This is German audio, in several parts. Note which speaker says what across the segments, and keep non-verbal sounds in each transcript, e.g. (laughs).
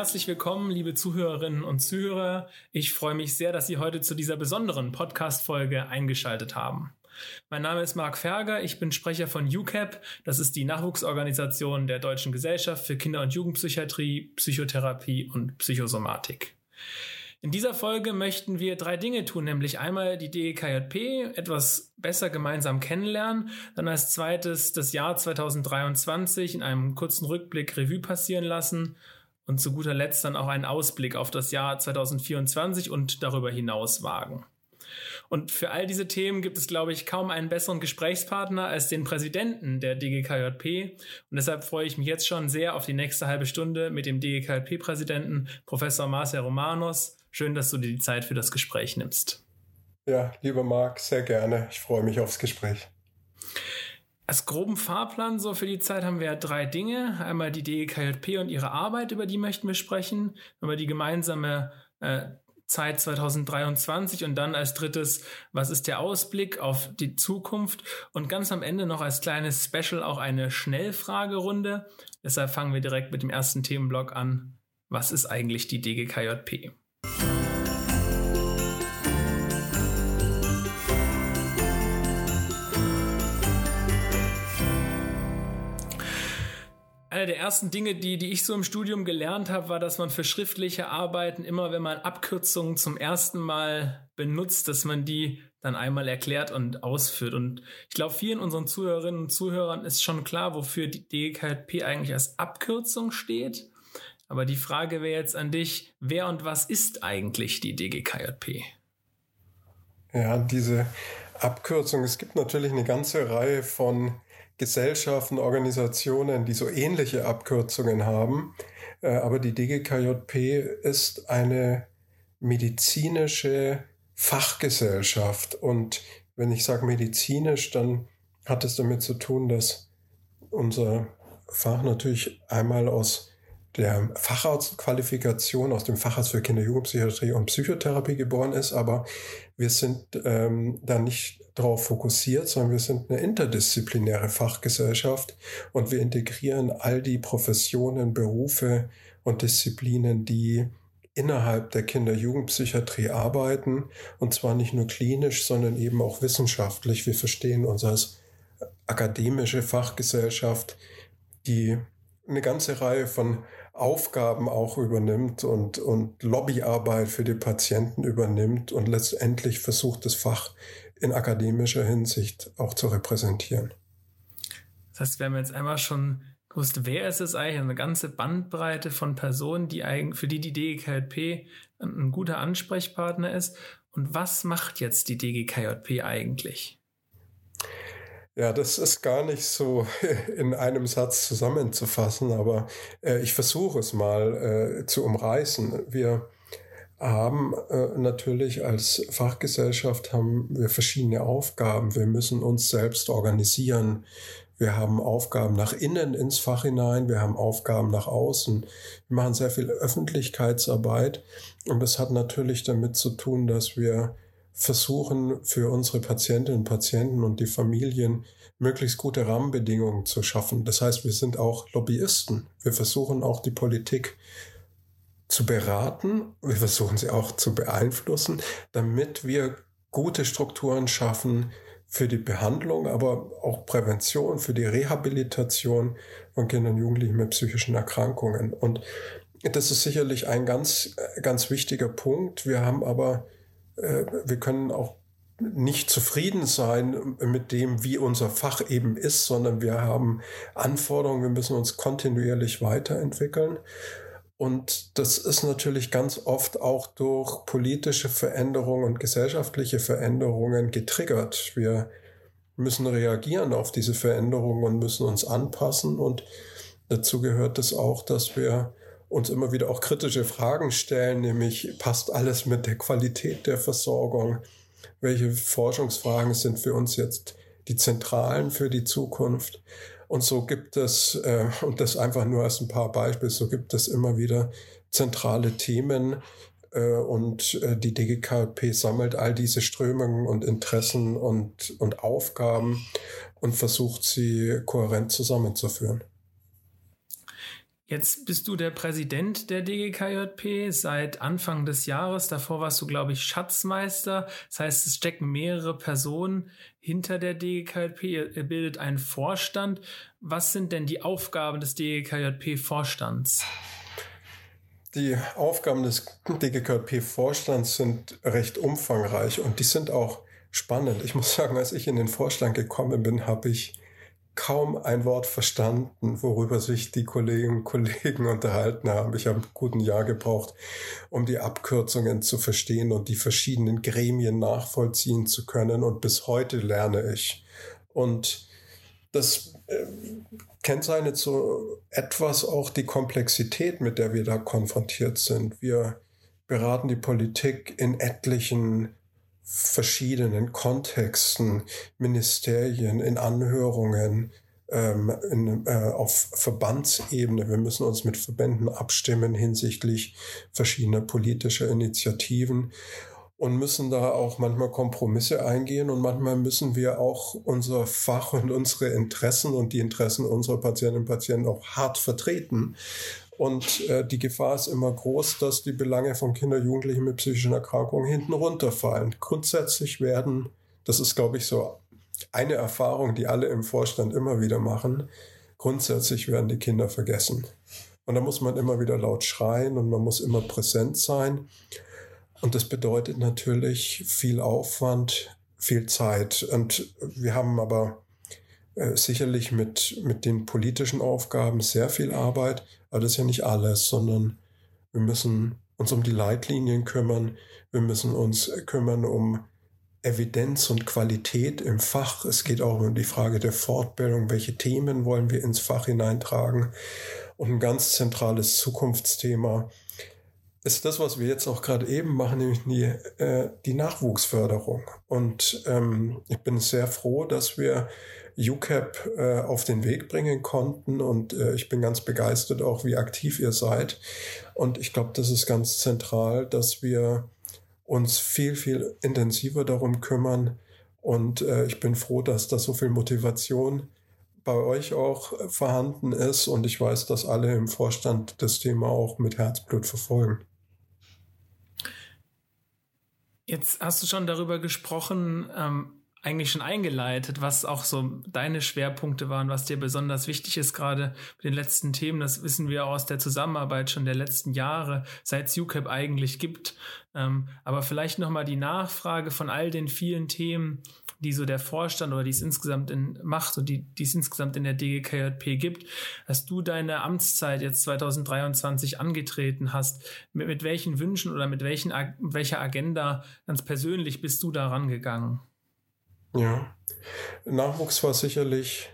Speaker 1: herzlich willkommen, liebe Zuhörerinnen und Zuhörer. Ich freue mich sehr, dass Sie heute zu dieser besonderen Podcast-Folge eingeschaltet haben. Mein Name ist Marc Ferger, ich bin Sprecher von UCAP, das ist die Nachwuchsorganisation der Deutschen Gesellschaft für Kinder- und Jugendpsychiatrie, Psychotherapie und Psychosomatik. In dieser Folge möchten wir drei Dinge tun, nämlich einmal die DEKJP etwas besser gemeinsam kennenlernen, dann als zweites das Jahr 2023 in einem kurzen Rückblick Revue passieren lassen und zu guter Letzt dann auch einen Ausblick auf das Jahr 2024 und darüber hinaus wagen. Und für all diese Themen gibt es, glaube ich, kaum einen besseren Gesprächspartner als den Präsidenten der DGKJP. Und deshalb freue ich mich jetzt schon sehr auf die nächste halbe Stunde mit dem DGKJP-Präsidenten Professor Marcel Romanos. Schön, dass du dir die Zeit für das Gespräch nimmst.
Speaker 2: Ja, lieber Marc, sehr gerne. Ich freue mich aufs Gespräch.
Speaker 1: Als groben Fahrplan so für die Zeit haben wir ja drei Dinge. Einmal die DEKJP und ihre Arbeit, über die möchten wir sprechen. Über die gemeinsame äh, Zeit 2023 und dann als drittes, was ist der Ausblick auf die Zukunft und ganz am Ende noch als kleines Special auch eine Schnellfragerunde. Deshalb fangen wir direkt mit dem ersten Themenblock an. Was ist eigentlich die DGKJP? Eine der ersten Dinge, die, die ich so im Studium gelernt habe, war, dass man für schriftliche Arbeiten immer, wenn man Abkürzungen zum ersten Mal benutzt, dass man die dann einmal erklärt und ausführt. Und ich glaube, vielen unseren Zuhörerinnen und Zuhörern ist schon klar, wofür die DGKP eigentlich als Abkürzung steht. Aber die Frage wäre jetzt an dich, wer und was ist eigentlich die DGKJP?
Speaker 2: Ja, diese Abkürzung, es gibt natürlich eine ganze Reihe von Gesellschaften, Organisationen, die so ähnliche Abkürzungen haben. Äh, aber die DGKJP ist eine medizinische Fachgesellschaft. Und wenn ich sage medizinisch, dann hat es damit zu tun, dass unser Fach natürlich einmal aus der Facharztqualifikation aus dem Facharzt für Kinder- Jugendpsychiatrie und Psychotherapie geboren ist, aber wir sind ähm, da nicht darauf fokussiert, sondern wir sind eine interdisziplinäre Fachgesellschaft und wir integrieren all die Professionen, Berufe und Disziplinen, die innerhalb der Kinder-Jugendpsychiatrie arbeiten und zwar nicht nur klinisch, sondern eben auch wissenschaftlich. Wir verstehen uns als akademische Fachgesellschaft, die eine ganze Reihe von Aufgaben auch übernimmt und, und Lobbyarbeit für die Patienten übernimmt und letztendlich versucht, das Fach in akademischer Hinsicht auch zu repräsentieren.
Speaker 1: Das heißt, wir haben jetzt einmal schon gewusst, wer ist es eigentlich? Eine ganze Bandbreite von Personen, die eigentlich, für die die DGKJP ein guter Ansprechpartner ist. Und was macht jetzt die DGKJP eigentlich?
Speaker 2: Ja, das ist gar nicht so (laughs) in einem Satz zusammenzufassen, aber äh, ich versuche es mal äh, zu umreißen. Wir haben äh, natürlich als Fachgesellschaft haben wir verschiedene Aufgaben. Wir müssen uns selbst organisieren. Wir haben Aufgaben nach innen ins Fach hinein. Wir haben Aufgaben nach außen. Wir machen sehr viel Öffentlichkeitsarbeit. Und das hat natürlich damit zu tun, dass wir versuchen, für unsere Patientinnen und Patienten und die Familien möglichst gute Rahmenbedingungen zu schaffen. Das heißt, wir sind auch Lobbyisten. Wir versuchen auch die Politik zu beraten. Wir versuchen sie auch zu beeinflussen, damit wir gute Strukturen schaffen für die Behandlung, aber auch Prävention, für die Rehabilitation von Kindern und Jugendlichen mit psychischen Erkrankungen. Und das ist sicherlich ein ganz, ganz wichtiger Punkt. Wir haben aber äh, wir können auch nicht zufrieden sein mit dem, wie unser Fach eben ist, sondern wir haben Anforderungen, wir müssen uns kontinuierlich weiterentwickeln. Und das ist natürlich ganz oft auch durch politische Veränderungen und gesellschaftliche Veränderungen getriggert. Wir müssen reagieren auf diese Veränderungen und müssen uns anpassen. Und dazu gehört es auch, dass wir uns immer wieder auch kritische Fragen stellen, nämlich passt alles mit der Qualität der Versorgung? Welche Forschungsfragen sind für uns jetzt die zentralen für die Zukunft? Und so gibt es, äh, und das einfach nur als ein paar Beispiele, so gibt es immer wieder zentrale Themen, äh, und äh, die DGKP sammelt all diese Strömungen und Interessen und, und Aufgaben und versucht sie kohärent zusammenzuführen.
Speaker 1: Jetzt bist du der Präsident der DGKJP seit Anfang des Jahres. Davor warst du, glaube ich, Schatzmeister. Das heißt, es stecken mehrere Personen hinter der DGKJP. Ihr bildet einen Vorstand. Was sind denn die Aufgaben des DGKJP-Vorstands?
Speaker 2: Die Aufgaben des DGKJP-Vorstands sind recht umfangreich und die sind auch spannend. Ich muss sagen, als ich in den Vorstand gekommen bin, habe ich kaum ein Wort verstanden, worüber sich die Kolleginnen und Kollegen unterhalten haben. Ich habe ein guten Jahr gebraucht, um die Abkürzungen zu verstehen und die verschiedenen Gremien nachvollziehen zu können. Und bis heute lerne ich. Und das äh, kennzeichnet so etwas auch die Komplexität, mit der wir da konfrontiert sind. Wir beraten die Politik in etlichen verschiedenen Kontexten, Ministerien, in Anhörungen, ähm, in, äh, auf Verbandsebene. Wir müssen uns mit Verbänden abstimmen hinsichtlich verschiedener politischer Initiativen und müssen da auch manchmal Kompromisse eingehen und manchmal müssen wir auch unser Fach und unsere Interessen und die Interessen unserer Patientinnen und Patienten auch hart vertreten. Und äh, die Gefahr ist immer groß, dass die Belange von Kindern, Jugendlichen mit psychischen Erkrankungen hinten runterfallen. Grundsätzlich werden, das ist, glaube ich, so eine Erfahrung, die alle im Vorstand immer wieder machen, grundsätzlich werden die Kinder vergessen. Und da muss man immer wieder laut schreien und man muss immer präsent sein. Und das bedeutet natürlich viel Aufwand, viel Zeit. Und wir haben aber äh, sicherlich mit, mit den politischen Aufgaben sehr viel Arbeit. Aber das ist ja nicht alles, sondern wir müssen uns um die Leitlinien kümmern. Wir müssen uns kümmern um Evidenz und Qualität im Fach. Es geht auch um die Frage der Fortbildung. Welche Themen wollen wir ins Fach hineintragen? Und ein ganz zentrales Zukunftsthema ist das, was wir jetzt auch gerade eben machen, nämlich die, äh, die Nachwuchsförderung. Und ähm, ich bin sehr froh, dass wir UCAP äh, auf den Weg bringen konnten. Und äh, ich bin ganz begeistert auch, wie aktiv ihr seid. Und ich glaube, das ist ganz zentral, dass wir uns viel, viel intensiver darum kümmern. Und äh, ich bin froh, dass da so viel Motivation bei euch auch vorhanden ist. Und ich weiß, dass alle im Vorstand das Thema auch mit Herzblut verfolgen.
Speaker 1: Jetzt hast du schon darüber gesprochen, ähm, eigentlich schon eingeleitet, was auch so deine Schwerpunkte waren, was dir besonders wichtig ist, gerade mit den letzten Themen. Das wissen wir aus der Zusammenarbeit schon der letzten Jahre, seit es UCAP eigentlich gibt. Ähm, aber vielleicht nochmal die Nachfrage von all den vielen Themen, die so der Vorstand oder die es insgesamt in macht und die, die es insgesamt in der DGKJP gibt, dass du deine Amtszeit jetzt 2023 angetreten hast. Mit, mit welchen Wünschen oder mit welchen, welcher Agenda ganz persönlich bist du da rangegangen?
Speaker 2: Ja, Nachwuchs war sicherlich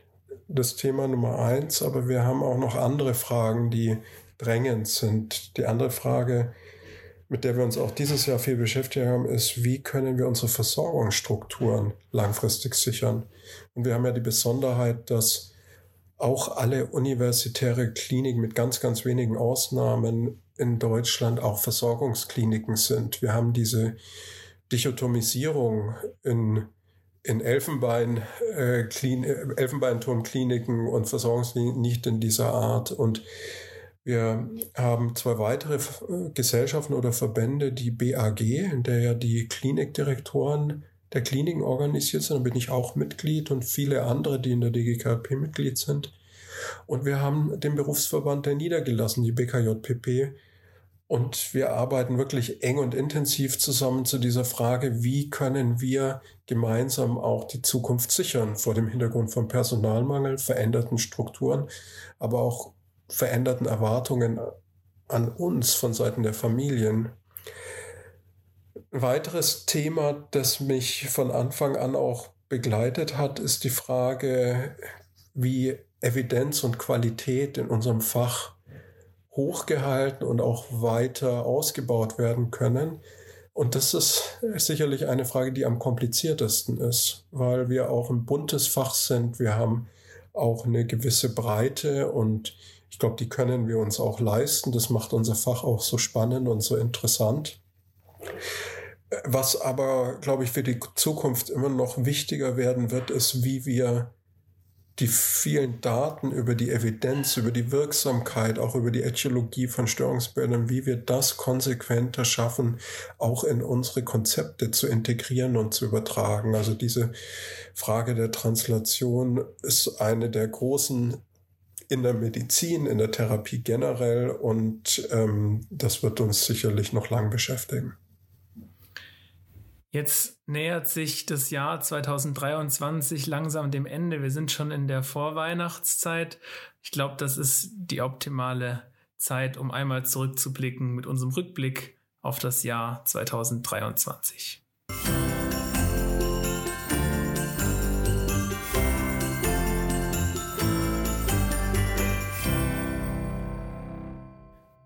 Speaker 2: das Thema Nummer eins, aber wir haben auch noch andere Fragen, die drängend sind. Die andere Frage, mit der wir uns auch dieses Jahr viel beschäftigt haben, ist, wie können wir unsere Versorgungsstrukturen langfristig sichern? Und wir haben ja die Besonderheit, dass auch alle universitäre Kliniken mit ganz, ganz wenigen Ausnahmen in Deutschland auch Versorgungskliniken sind. Wir haben diese Dichotomisierung in in Elfenbein, äh, Klin Elfenbeinturmkliniken und Versorgungskliniken nicht in dieser Art. Und wir haben zwei weitere Gesellschaften oder Verbände, die BAG, in der ja die Klinikdirektoren der Kliniken organisiert sind. Da bin ich auch Mitglied und viele andere, die in der DGKP Mitglied sind. Und wir haben den Berufsverband der Niedergelassen, die BKJPP, und wir arbeiten wirklich eng und intensiv zusammen zu dieser Frage, wie können wir gemeinsam auch die Zukunft sichern vor dem Hintergrund von Personalmangel, veränderten Strukturen, aber auch veränderten Erwartungen an uns von Seiten der Familien. Ein weiteres Thema, das mich von Anfang an auch begleitet hat, ist die Frage, wie Evidenz und Qualität in unserem Fach hochgehalten und auch weiter ausgebaut werden können. Und das ist sicherlich eine Frage, die am kompliziertesten ist, weil wir auch ein buntes Fach sind. Wir haben auch eine gewisse Breite und ich glaube, die können wir uns auch leisten. Das macht unser Fach auch so spannend und so interessant. Was aber, glaube ich, für die Zukunft immer noch wichtiger werden wird, ist, wie wir die vielen Daten über die Evidenz, über die Wirksamkeit, auch über die Ätiologie von Störungsbildern, wie wir das konsequenter schaffen, auch in unsere Konzepte zu integrieren und zu übertragen. Also diese Frage der Translation ist eine der großen in der Medizin, in der Therapie generell und ähm, das wird uns sicherlich noch lang beschäftigen.
Speaker 1: Jetzt nähert sich das Jahr 2023 langsam dem Ende. Wir sind schon in der Vorweihnachtszeit. Ich glaube, das ist die optimale Zeit, um einmal zurückzublicken mit unserem Rückblick auf das Jahr 2023.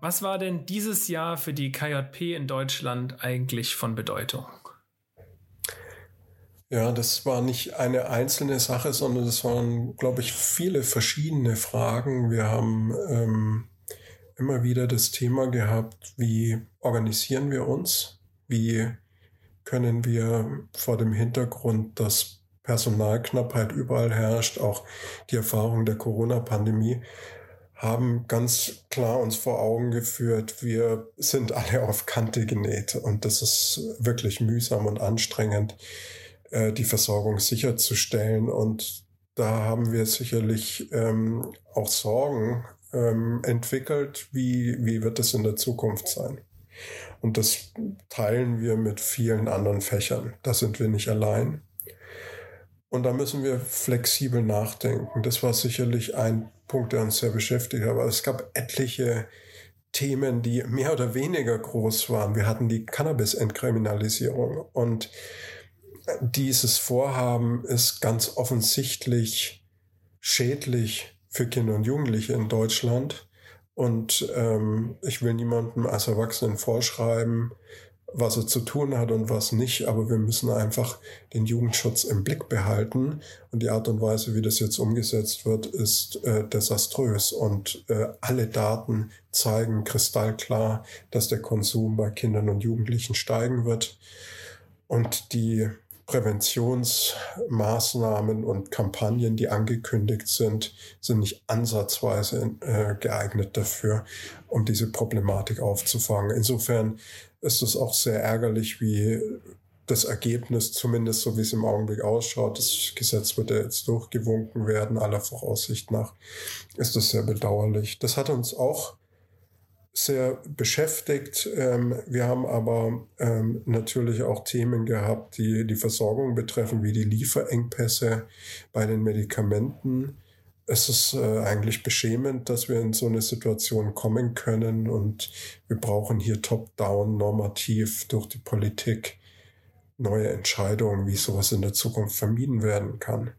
Speaker 1: Was war denn dieses Jahr für die KJP in Deutschland eigentlich von Bedeutung?
Speaker 2: Ja, das war nicht eine einzelne Sache, sondern das waren, glaube ich, viele verschiedene Fragen. Wir haben ähm, immer wieder das Thema gehabt, wie organisieren wir uns? Wie können wir vor dem Hintergrund, dass Personalknappheit überall herrscht, auch die Erfahrung der Corona-Pandemie, haben ganz klar uns vor Augen geführt, wir sind alle auf Kante genäht und das ist wirklich mühsam und anstrengend äh, die Versorgung sicherzustellen. Und da haben wir sicherlich ähm, auch Sorgen ähm, entwickelt, wie, wie wird es in der Zukunft sein. Und das teilen wir mit vielen anderen Fächern. Da sind wir nicht allein. Und da müssen wir flexibel nachdenken. Das war sicherlich ein Punkt, der uns sehr beschäftigt hat. Aber es gab etliche Themen, die mehr oder weniger groß waren. Wir hatten die Cannabis-Entkriminalisierung und dieses Vorhaben ist ganz offensichtlich schädlich für Kinder und Jugendliche in Deutschland. Und ähm, ich will niemandem als Erwachsenen vorschreiben, was er zu tun hat und was nicht, aber wir müssen einfach den Jugendschutz im Blick behalten. Und die Art und Weise, wie das jetzt umgesetzt wird, ist äh, desaströs. Und äh, alle Daten zeigen kristallklar, dass der Konsum bei Kindern und Jugendlichen steigen wird. Und die Präventionsmaßnahmen und Kampagnen, die angekündigt sind, sind nicht ansatzweise äh, geeignet dafür, um diese Problematik aufzufangen. Insofern ist es auch sehr ärgerlich, wie das Ergebnis, zumindest so wie es im Augenblick ausschaut, das Gesetz wird ja jetzt durchgewunken werden, aller Voraussicht nach, ist das sehr bedauerlich. Das hat uns auch sehr beschäftigt. Ähm, wir haben aber ähm, natürlich auch Themen gehabt, die die Versorgung betreffen, wie die Lieferengpässe bei den Medikamenten. Es ist äh, eigentlich beschämend, dass wir in so eine Situation kommen können und wir brauchen hier top-down normativ durch die Politik neue Entscheidungen, wie sowas in der Zukunft vermieden werden kann.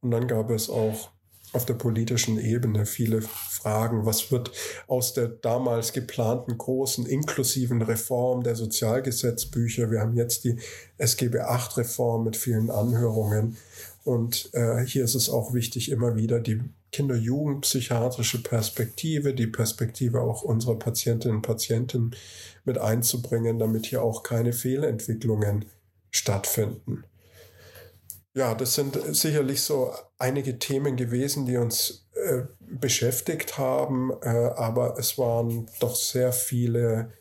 Speaker 2: Und dann gab es auch auf der politischen Ebene viele Fragen. Was wird aus der damals geplanten großen inklusiven Reform der Sozialgesetzbücher? Wir haben jetzt die SGB VIII-Reform mit vielen Anhörungen. Und äh, hier ist es auch wichtig, immer wieder die Kinder-Jugend-psychiatrische Perspektive, die Perspektive auch unserer Patientinnen und Patienten mit einzubringen, damit hier auch keine Fehlentwicklungen stattfinden ja, das sind sicherlich so einige Themen gewesen, die uns äh, beschäftigt haben, äh, aber es waren doch sehr viele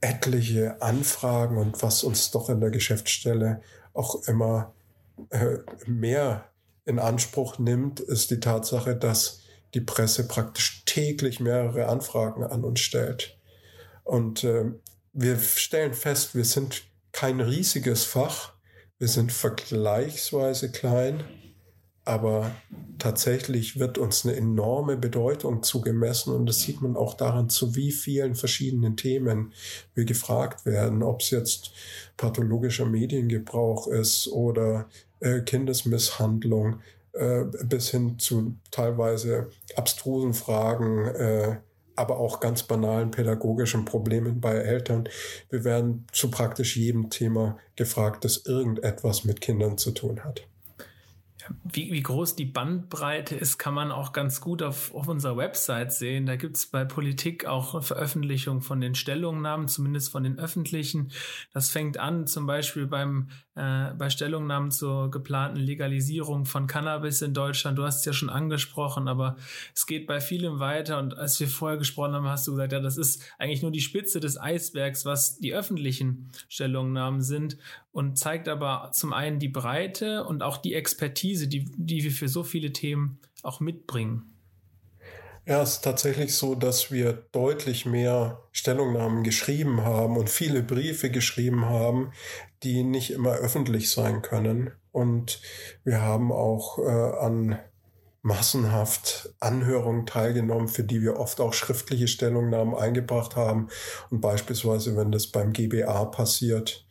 Speaker 2: etliche Anfragen und was uns doch in der Geschäftsstelle auch immer äh, mehr in Anspruch nimmt, ist die Tatsache, dass die Presse praktisch täglich mehrere Anfragen an uns stellt. Und äh, wir stellen fest, wir sind kein riesiges Fach, wir sind vergleichsweise klein, aber tatsächlich wird uns eine enorme Bedeutung zugemessen und das sieht man auch daran, zu wie vielen verschiedenen Themen wir gefragt werden, ob es jetzt pathologischer Mediengebrauch ist oder äh, Kindesmisshandlung äh, bis hin zu teilweise abstrusen Fragen, äh, aber auch ganz banalen pädagogischen Problemen bei Eltern. Wir werden zu praktisch jedem Thema gefragt, das irgendetwas mit Kindern zu tun hat.
Speaker 1: Wie, wie groß die Bandbreite ist, kann man auch ganz gut auf, auf unserer Website sehen. Da gibt es bei Politik auch Veröffentlichung von den Stellungnahmen, zumindest von den öffentlichen. Das fängt an zum Beispiel beim äh, bei Stellungnahmen zur geplanten Legalisierung von Cannabis in Deutschland. Du hast es ja schon angesprochen, aber es geht bei vielem weiter. Und als wir vorher gesprochen haben, hast du gesagt, ja, das ist eigentlich nur die Spitze des Eisbergs, was die öffentlichen Stellungnahmen sind und zeigt aber zum einen die Breite und auch die Expertise, die, die wir für so viele Themen auch mitbringen.
Speaker 2: Ja, es ist tatsächlich so, dass wir deutlich mehr Stellungnahmen geschrieben haben und viele Briefe geschrieben haben, die nicht immer öffentlich sein können. Und wir haben auch äh, an massenhaft Anhörungen teilgenommen, für die wir oft auch schriftliche Stellungnahmen eingebracht haben. Und beispielsweise, wenn das beim GBA passiert,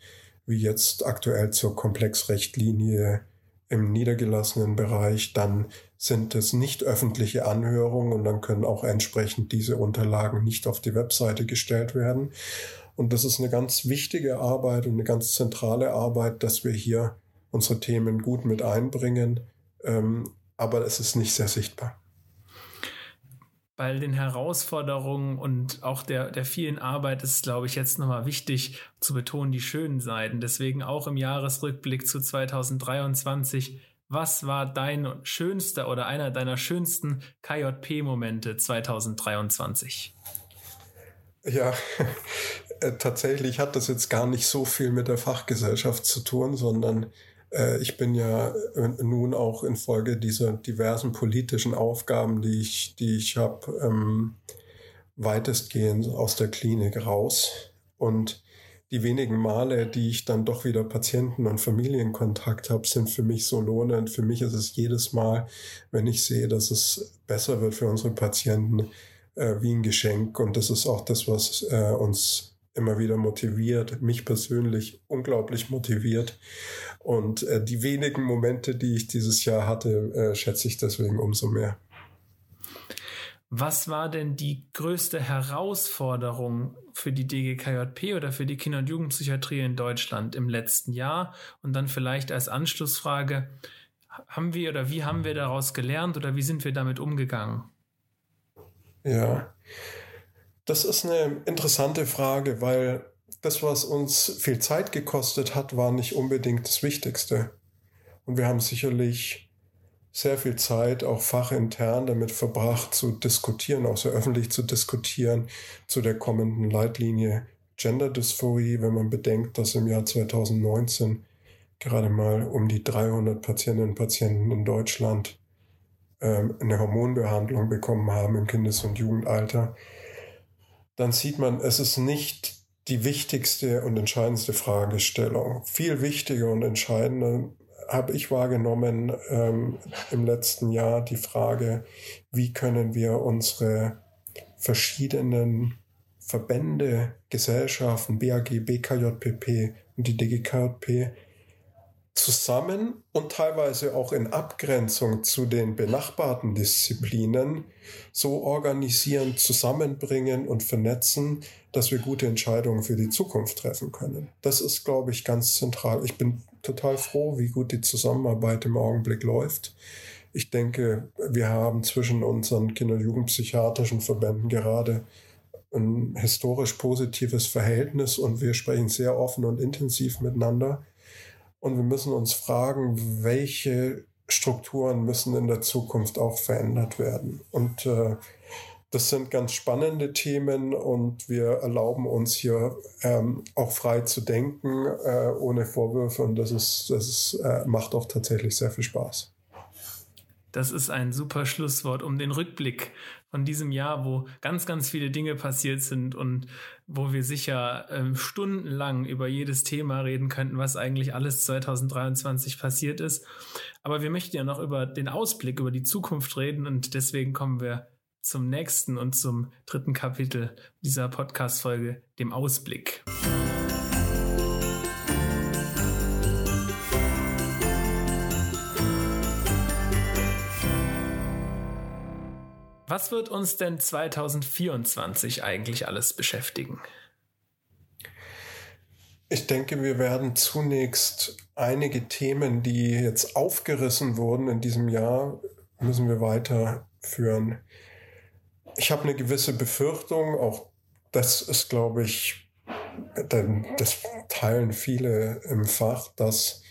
Speaker 2: wie jetzt aktuell zur Komplexrechtlinie im niedergelassenen Bereich, dann sind es nicht öffentliche Anhörungen und dann können auch entsprechend diese Unterlagen nicht auf die Webseite gestellt werden. Und das ist eine ganz wichtige Arbeit und eine ganz zentrale Arbeit, dass wir hier unsere Themen gut mit einbringen. Ähm, aber es ist nicht sehr sichtbar.
Speaker 1: Bei den Herausforderungen und auch der, der vielen Arbeit ist, glaube ich, jetzt nochmal wichtig zu betonen, die schönen Seiten. Deswegen auch im Jahresrückblick zu 2023 was war dein schönster oder einer deiner schönsten KJP-Momente 2023?
Speaker 2: Ja, äh, tatsächlich hat das jetzt gar nicht so viel mit der Fachgesellschaft zu tun, sondern äh, ich bin ja äh, nun auch infolge dieser diversen politischen Aufgaben, die ich, die ich habe, ähm, weitestgehend aus der Klinik raus. Und die wenigen Male, die ich dann doch wieder Patienten- und Familienkontakt habe, sind für mich so lohnend. Für mich ist es jedes Mal, wenn ich sehe, dass es besser wird für unsere Patienten, äh, wie ein Geschenk. Und das ist auch das, was äh, uns immer wieder motiviert, mich persönlich unglaublich motiviert. Und äh, die wenigen Momente, die ich dieses Jahr hatte, äh, schätze ich deswegen umso mehr.
Speaker 1: Was war denn die größte Herausforderung für die DGKJP oder für die Kinder- und Jugendpsychiatrie in Deutschland im letzten Jahr? Und dann vielleicht als Anschlussfrage, haben wir oder wie haben wir daraus gelernt oder wie sind wir damit umgegangen?
Speaker 2: Ja, das ist eine interessante Frage, weil das, was uns viel Zeit gekostet hat, war nicht unbedingt das Wichtigste. Und wir haben sicherlich sehr viel Zeit auch fachintern damit verbracht zu diskutieren, auch sehr öffentlich zu diskutieren zu der kommenden Leitlinie Gender Dysphorie, wenn man bedenkt, dass im Jahr 2019 gerade mal um die 300 Patientinnen und Patienten in Deutschland ähm, eine Hormonbehandlung bekommen haben im Kindes- und Jugendalter, dann sieht man, es ist nicht die wichtigste und entscheidendste Fragestellung. Viel wichtiger und entscheidender habe ich wahrgenommen ähm, im letzten Jahr die Frage, wie können wir unsere verschiedenen Verbände, Gesellschaften, BAG, BKJPP und die DGKJP zusammen und teilweise auch in Abgrenzung zu den benachbarten Disziplinen so organisieren, zusammenbringen und vernetzen, dass wir gute Entscheidungen für die Zukunft treffen können. Das ist, glaube ich, ganz zentral. Ich bin total froh, wie gut die Zusammenarbeit im Augenblick läuft. Ich denke, wir haben zwischen unseren Kinder- und Jugendpsychiatrischen Verbänden gerade ein historisch positives Verhältnis und wir sprechen sehr offen und intensiv miteinander. Und wir müssen uns fragen, welche Strukturen müssen in der Zukunft auch verändert werden. Und äh, das sind ganz spannende Themen und wir erlauben uns hier ähm, auch frei zu denken, äh, ohne Vorwürfe. Und das ist, das ist, äh, macht auch tatsächlich sehr viel Spaß.
Speaker 1: Das ist ein super Schlusswort, um den Rückblick von diesem Jahr, wo ganz, ganz viele Dinge passiert sind und wo wir sicher äh, stundenlang über jedes Thema reden könnten, was eigentlich alles 2023 passiert ist. Aber wir möchten ja noch über den Ausblick, über die Zukunft reden und deswegen kommen wir zum nächsten und zum dritten Kapitel dieser Podcast-Folge, dem Ausblick. Was wird uns denn 2024 eigentlich alles beschäftigen?
Speaker 2: Ich denke, wir werden zunächst einige Themen, die jetzt aufgerissen wurden in diesem Jahr, müssen wir weiterführen ich habe eine gewisse Befürchtung, auch das ist, glaube ich, das teilen viele im Fach, dass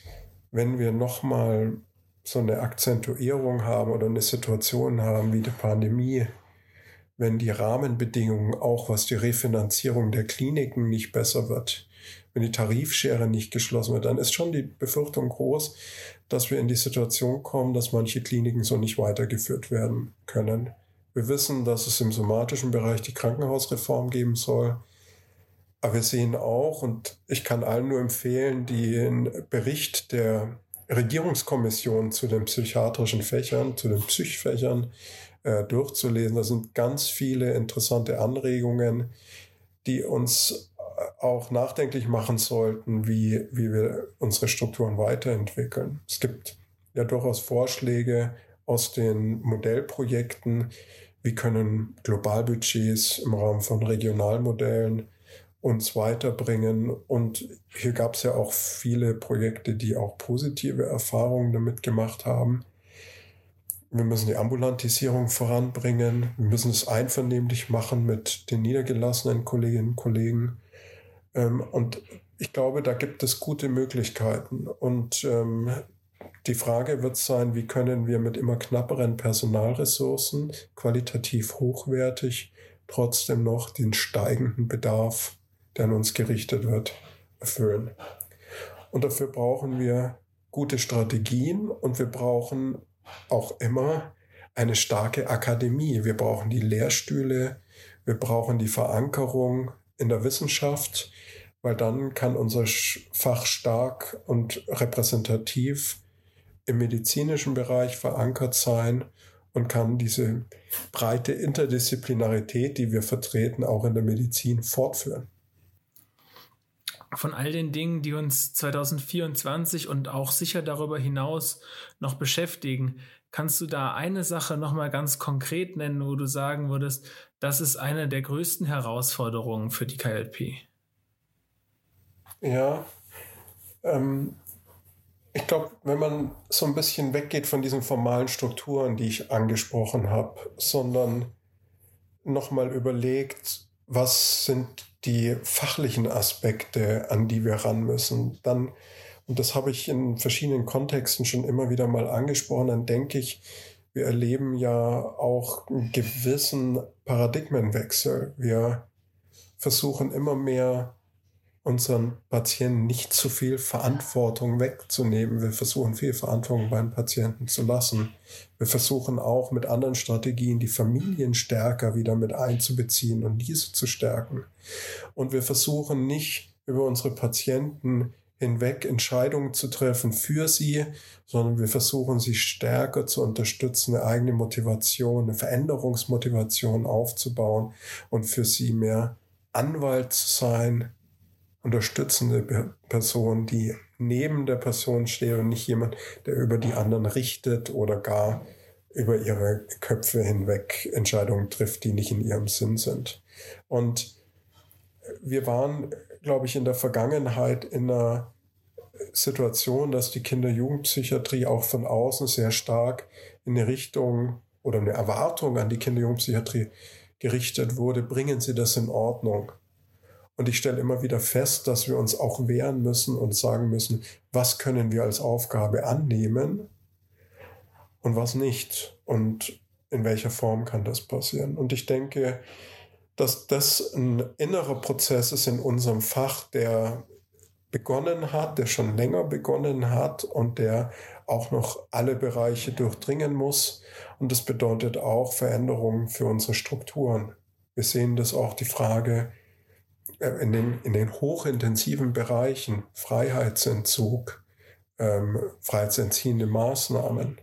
Speaker 2: wenn wir nochmal so eine Akzentuierung haben oder eine Situation haben wie die Pandemie, wenn die Rahmenbedingungen, auch was die Refinanzierung der Kliniken nicht besser wird, wenn die Tarifschere nicht geschlossen wird, dann ist schon die Befürchtung groß, dass wir in die Situation kommen, dass manche Kliniken so nicht weitergeführt werden können. Wir wissen, dass es im somatischen Bereich die Krankenhausreform geben soll. Aber wir sehen auch, und ich kann allen nur empfehlen, den Bericht der Regierungskommission zu den psychiatrischen Fächern, zu den Psychfächern äh, durchzulesen. Da sind ganz viele interessante Anregungen, die uns auch nachdenklich machen sollten, wie, wie wir unsere Strukturen weiterentwickeln. Es gibt ja durchaus Vorschläge aus den Modellprojekten, wie können Globalbudgets im Rahmen von Regionalmodellen uns weiterbringen. Und hier gab es ja auch viele Projekte, die auch positive Erfahrungen damit gemacht haben. Wir müssen die Ambulantisierung voranbringen. Wir müssen es einvernehmlich machen mit den niedergelassenen Kolleginnen und Kollegen. Ähm, und ich glaube, da gibt es gute Möglichkeiten. Und ähm, die Frage wird sein, wie können wir mit immer knapperen Personalressourcen qualitativ hochwertig trotzdem noch den steigenden Bedarf, der an uns gerichtet wird, erfüllen. Und dafür brauchen wir gute Strategien und wir brauchen auch immer eine starke Akademie. Wir brauchen die Lehrstühle, wir brauchen die Verankerung in der Wissenschaft, weil dann kann unser Fach stark und repräsentativ im medizinischen Bereich verankert sein und kann diese breite Interdisziplinarität, die wir vertreten, auch in der Medizin fortführen.
Speaker 1: Von all den Dingen, die uns 2024 und auch sicher darüber hinaus noch beschäftigen, kannst du da eine Sache nochmal ganz konkret nennen, wo du sagen würdest, das ist eine der größten Herausforderungen für die KLP?
Speaker 2: Ja, ähm, ich glaube, wenn man so ein bisschen weggeht von diesen formalen Strukturen, die ich angesprochen habe, sondern nochmal überlegt, was sind die fachlichen Aspekte, an die wir ran müssen, dann, und das habe ich in verschiedenen Kontexten schon immer wieder mal angesprochen, dann denke ich, wir erleben ja auch einen gewissen Paradigmenwechsel. Wir versuchen immer mehr unseren Patienten nicht zu viel Verantwortung wegzunehmen. Wir versuchen viel Verantwortung beim Patienten zu lassen. Wir versuchen auch mit anderen Strategien die Familien stärker wieder mit einzubeziehen und diese zu stärken. Und wir versuchen nicht über unsere Patienten hinweg Entscheidungen zu treffen für sie, sondern wir versuchen sie stärker zu unterstützen, eine eigene Motivation, eine Veränderungsmotivation aufzubauen und für sie mehr Anwalt zu sein, unterstützende Person, die neben der Person steht und nicht jemand, der über die anderen richtet oder gar über ihre Köpfe hinweg Entscheidungen trifft, die nicht in ihrem Sinn sind. Und wir waren, glaube ich, in der Vergangenheit in einer Situation, dass die Kinder-Jugendpsychiatrie auch von außen sehr stark in eine Richtung oder eine Erwartung an die Kinder-Jugendpsychiatrie gerichtet wurde, bringen Sie das in Ordnung. Und ich stelle immer wieder fest, dass wir uns auch wehren müssen und sagen müssen, was können wir als Aufgabe annehmen und was nicht. Und in welcher Form kann das passieren. Und ich denke, dass das ein innerer Prozess ist in unserem Fach, der begonnen hat, der schon länger begonnen hat und der auch noch alle Bereiche durchdringen muss. Und das bedeutet auch Veränderungen für unsere Strukturen. Wir sehen das auch die Frage, in den, in den hochintensiven Bereichen Freiheitsentzug, ähm, freiheitsentziehende Maßnahmen,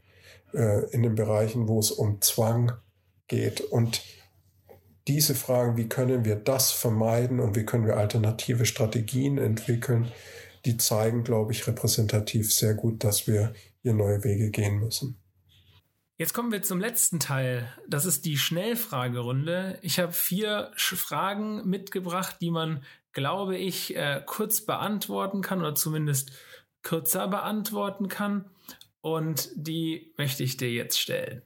Speaker 2: äh, in den Bereichen, wo es um Zwang geht. Und diese Fragen, wie können wir das vermeiden und wie können wir alternative Strategien entwickeln, die zeigen, glaube ich, repräsentativ sehr gut, dass wir hier neue Wege gehen müssen.
Speaker 1: Jetzt kommen wir zum letzten Teil. Das ist die Schnellfragerunde. Ich habe vier Fragen mitgebracht, die man, glaube ich, äh, kurz beantworten kann oder zumindest kürzer beantworten kann. Und die möchte ich dir jetzt stellen.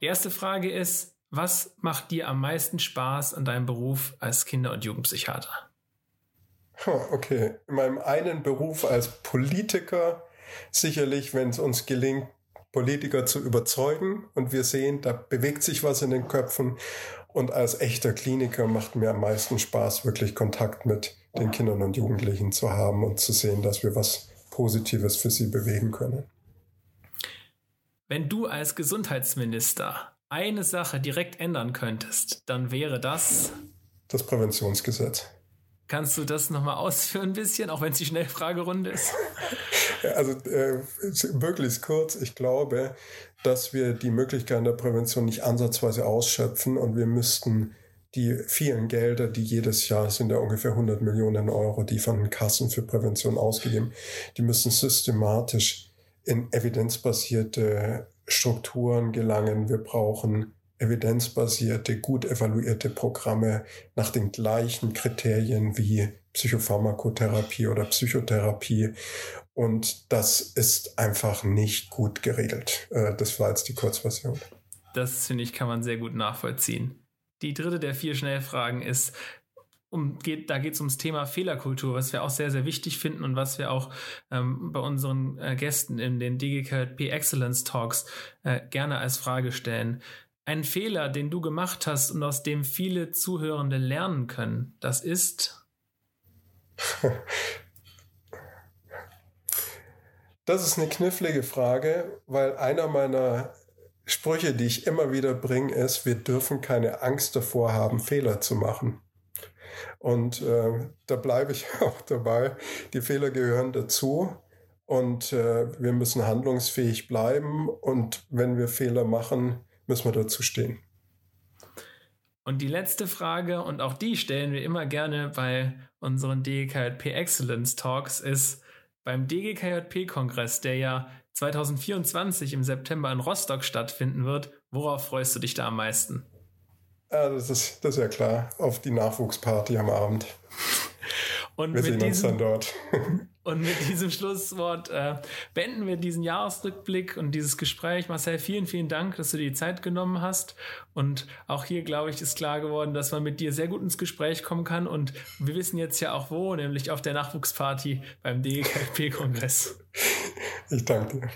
Speaker 1: Die erste Frage ist, was macht dir am meisten Spaß an deinem Beruf als Kinder- und Jugendpsychiater?
Speaker 2: Okay, in meinem einen Beruf als Politiker sicherlich, wenn es uns gelingt, Politiker zu überzeugen und wir sehen, da bewegt sich was in den Köpfen. Und als echter Kliniker macht mir am meisten Spaß, wirklich Kontakt mit den Kindern und Jugendlichen zu haben und zu sehen, dass wir was Positives für sie bewegen können.
Speaker 1: Wenn du als Gesundheitsminister eine Sache direkt ändern könntest, dann wäre das
Speaker 2: das Präventionsgesetz.
Speaker 1: Kannst du das nochmal ausführen ein bisschen, auch wenn es die Schnellfragerunde ist? (laughs)
Speaker 2: also äh, möglichst kurz. Ich glaube, dass wir die Möglichkeiten der Prävention nicht ansatzweise ausschöpfen und wir müssten die vielen Gelder, die jedes Jahr sind ja ungefähr 100 Millionen Euro, die von den Kassen für Prävention ausgegeben, die müssen systematisch in evidenzbasierte Strukturen gelangen. Wir brauchen evidenzbasierte, gut evaluierte Programme nach den gleichen Kriterien wie Psychopharmakotherapie oder Psychotherapie. Und das ist einfach nicht gut geregelt. Äh, das war jetzt die Kurzversion.
Speaker 1: Das finde ich, kann man sehr gut nachvollziehen. Die dritte der vier Schnellfragen ist, um, geht, da geht es ums Thema Fehlerkultur, was wir auch sehr, sehr wichtig finden und was wir auch ähm, bei unseren äh, Gästen in den DGKP Excellence Talks äh, gerne als Frage stellen. Ein Fehler, den du gemacht hast und aus dem viele Zuhörende lernen können, das ist. (laughs)
Speaker 2: Das ist eine knifflige Frage, weil einer meiner Sprüche, die ich immer wieder bringe, ist, wir dürfen keine Angst davor haben, Fehler zu machen. Und äh, da bleibe ich (laughs) auch dabei. Die Fehler gehören dazu und äh, wir müssen handlungsfähig bleiben. Und wenn wir Fehler machen, müssen wir dazu stehen.
Speaker 1: Und die letzte Frage, und auch die stellen wir immer gerne bei unseren DGKJP Excellence Talks, ist beim DGKJP-Kongress, der ja 2024 im September in Rostock stattfinden wird, worauf freust du dich da am meisten?
Speaker 2: Ja, das ist, das ist ja klar. Auf die Nachwuchsparty am Abend.
Speaker 1: Und wir sehen uns dann dort. (laughs) Und mit diesem Schlusswort äh, beenden wir diesen Jahresrückblick und dieses Gespräch. Marcel, vielen, vielen Dank, dass du dir die Zeit genommen hast. Und auch hier, glaube ich, ist klar geworden, dass man mit dir sehr gut ins Gespräch kommen kann. Und wir wissen jetzt ja auch wo, nämlich auf der Nachwuchsparty beim DGKP-Kongress.
Speaker 2: Ich danke dir.